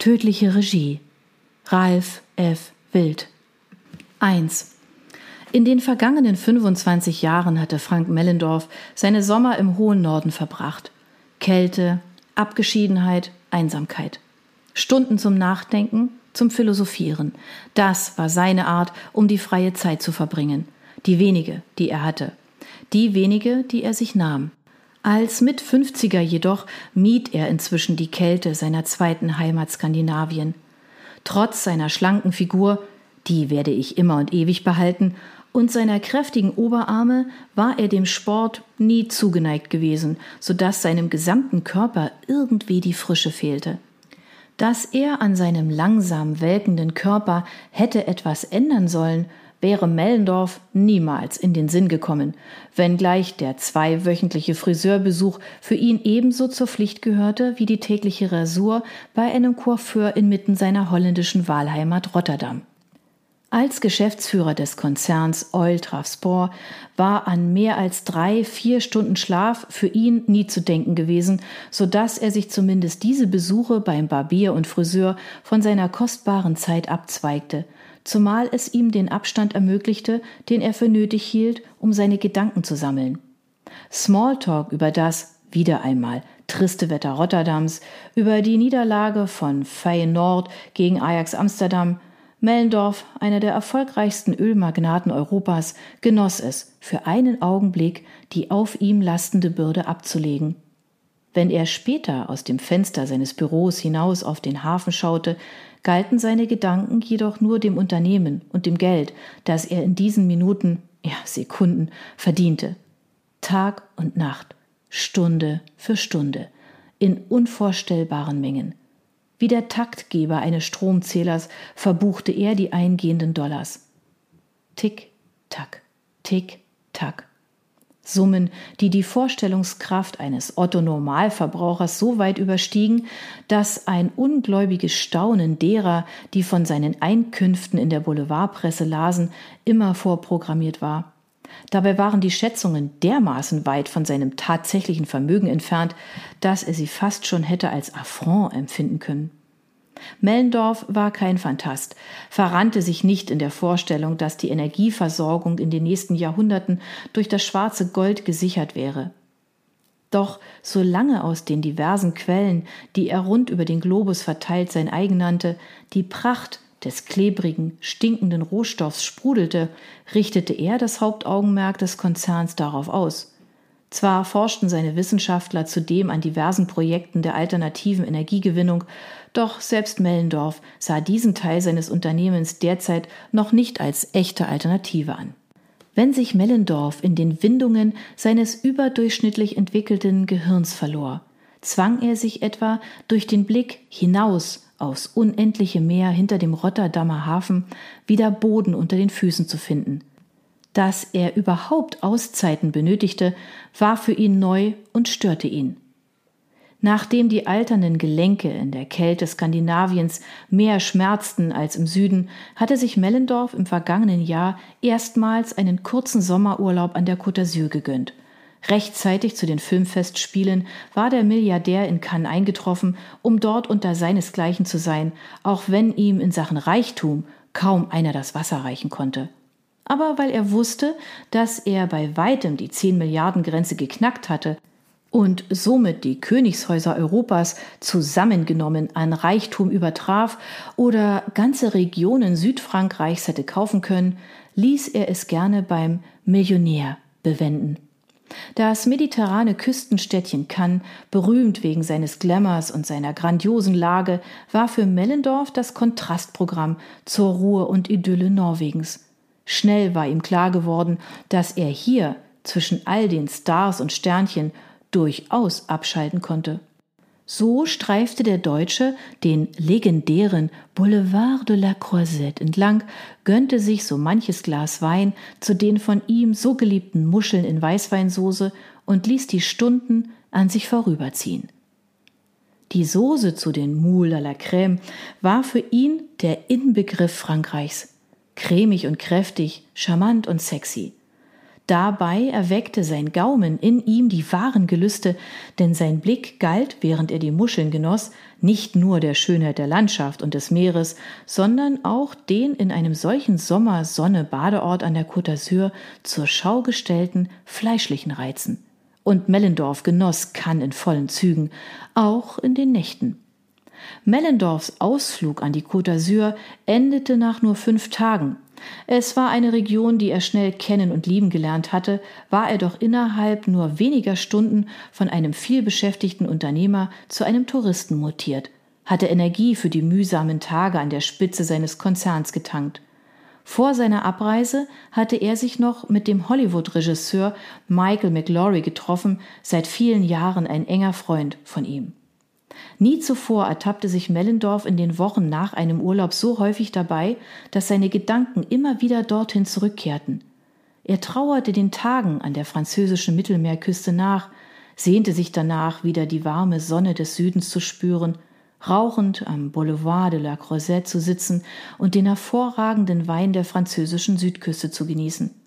Tödliche Regie. Ralf F. Wild. 1. In den vergangenen 25 Jahren hatte Frank Mellendorf seine Sommer im hohen Norden verbracht. Kälte, Abgeschiedenheit, Einsamkeit. Stunden zum Nachdenken, zum Philosophieren. Das war seine Art, um die freie Zeit zu verbringen. Die wenige, die er hatte. Die wenige, die er sich nahm. Als Mit-50er jedoch mied er inzwischen die Kälte seiner zweiten Heimat Skandinavien. Trotz seiner schlanken Figur, die werde ich immer und ewig behalten, und seiner kräftigen Oberarme war er dem Sport nie zugeneigt gewesen, so dass seinem gesamten Körper irgendwie die Frische fehlte. Dass er an seinem langsam welkenden Körper hätte etwas ändern sollen, wäre Mellendorf niemals in den Sinn gekommen, wenngleich der zweiwöchentliche Friseurbesuch für ihn ebenso zur Pflicht gehörte wie die tägliche Rasur bei einem Coiffeur inmitten seiner holländischen Wahlheimat Rotterdam. Als Geschäftsführer des Konzerns Oil Sport war an mehr als drei, vier Stunden Schlaf für ihn nie zu denken gewesen, so dass er sich zumindest diese Besuche beim Barbier und Friseur von seiner kostbaren Zeit abzweigte, zumal es ihm den Abstand ermöglichte, den er für nötig hielt, um seine Gedanken zu sammeln. Smalltalk über das, wieder einmal, triste Wetter Rotterdams, über die Niederlage von Feyenoord gegen Ajax Amsterdam, Mellendorf, einer der erfolgreichsten Ölmagnaten Europas, genoss es, für einen Augenblick die auf ihm lastende Bürde abzulegen. Wenn er später aus dem Fenster seines Büros hinaus auf den Hafen schaute, galten seine Gedanken jedoch nur dem Unternehmen und dem Geld, das er in diesen Minuten, ja Sekunden, verdiente. Tag und Nacht, Stunde für Stunde, in unvorstellbaren Mengen. Wie der Taktgeber eines Stromzählers verbuchte er die eingehenden Dollars. Tick, tack, tick, tack. Summen, die die Vorstellungskraft eines Otto-Normalverbrauchers so weit überstiegen, dass ein ungläubiges Staunen derer, die von seinen Einkünften in der Boulevardpresse lasen, immer vorprogrammiert war. Dabei waren die Schätzungen dermaßen weit von seinem tatsächlichen Vermögen entfernt, dass er sie fast schon hätte als Affront empfinden können. Mellendorf war kein Phantast, verrannte sich nicht in der Vorstellung, dass die Energieversorgung in den nächsten Jahrhunderten durch das schwarze Gold gesichert wäre. Doch solange aus den diversen Quellen, die er rund über den Globus verteilt sein eigen nannte, die Pracht des klebrigen, stinkenden Rohstoffs sprudelte, richtete er das Hauptaugenmerk des Konzerns darauf aus. Zwar forschten seine Wissenschaftler zudem an diversen Projekten der alternativen Energiegewinnung, doch selbst Mellendorf sah diesen Teil seines Unternehmens derzeit noch nicht als echte Alternative an. Wenn sich Mellendorf in den Windungen seines überdurchschnittlich entwickelten Gehirns verlor, zwang er sich etwa durch den Blick hinaus aufs unendliche Meer hinter dem Rotterdamer Hafen wieder Boden unter den Füßen zu finden. Dass er überhaupt Auszeiten benötigte, war für ihn neu und störte ihn. Nachdem die alternden Gelenke in der Kälte Skandinaviens mehr schmerzten als im Süden, hatte sich Mellendorf im vergangenen Jahr erstmals einen kurzen Sommerurlaub an der Côte d'Azur gegönnt. Rechtzeitig zu den Filmfestspielen war der Milliardär in Cannes eingetroffen, um dort unter seinesgleichen zu sein, auch wenn ihm in Sachen Reichtum kaum einer das Wasser reichen konnte. Aber weil er wusste, dass er bei weitem die 10 Milliarden Grenze geknackt hatte und somit die Königshäuser Europas zusammengenommen an Reichtum übertraf oder ganze Regionen Südfrankreichs hätte kaufen können, ließ er es gerne beim Millionär bewenden. Das mediterrane Küstenstädtchen Cannes, berühmt wegen seines Glamours und seiner grandiosen Lage, war für Mellendorf das Kontrastprogramm zur Ruhe und Idylle Norwegens. Schnell war ihm klar geworden, dass er hier zwischen all den Stars und Sternchen durchaus abschalten konnte. So streifte der Deutsche den legendären Boulevard de la Croisette entlang, gönnte sich so manches Glas Wein zu den von ihm so geliebten Muscheln in Weißweinsoße und ließ die Stunden an sich vorüberziehen. Die Soße zu den Moules à la Crème war für ihn der Inbegriff Frankreichs. Cremig und kräftig, charmant und sexy. Dabei erweckte sein Gaumen in ihm die wahren Gelüste, denn sein Blick galt, während er die Muscheln genoss, nicht nur der Schönheit der Landschaft und des Meeres, sondern auch den in einem solchen Sommer-Sonne-Badeort an der Côte d'Azur zur Schau gestellten fleischlichen Reizen. Und Mellendorf genoss Kann in vollen Zügen, auch in den Nächten. Mellendorfs Ausflug an die Côte d'Azur endete nach nur fünf Tagen. Es war eine Region, die er schnell kennen und lieben gelernt hatte, war er doch innerhalb nur weniger Stunden von einem vielbeschäftigten Unternehmer zu einem Touristen mutiert, hatte Energie für die mühsamen Tage an der Spitze seines Konzerns getankt. Vor seiner Abreise hatte er sich noch mit dem Hollywood-Regisseur Michael McLaury getroffen, seit vielen Jahren ein enger Freund von ihm. Nie zuvor ertappte sich Mellendorf in den Wochen nach einem Urlaub so häufig dabei, dass seine Gedanken immer wieder dorthin zurückkehrten. Er trauerte den Tagen an der französischen Mittelmeerküste nach, sehnte sich danach, wieder die warme Sonne des Südens zu spüren, rauchend am Boulevard de la Croisette zu sitzen und den hervorragenden Wein der französischen Südküste zu genießen.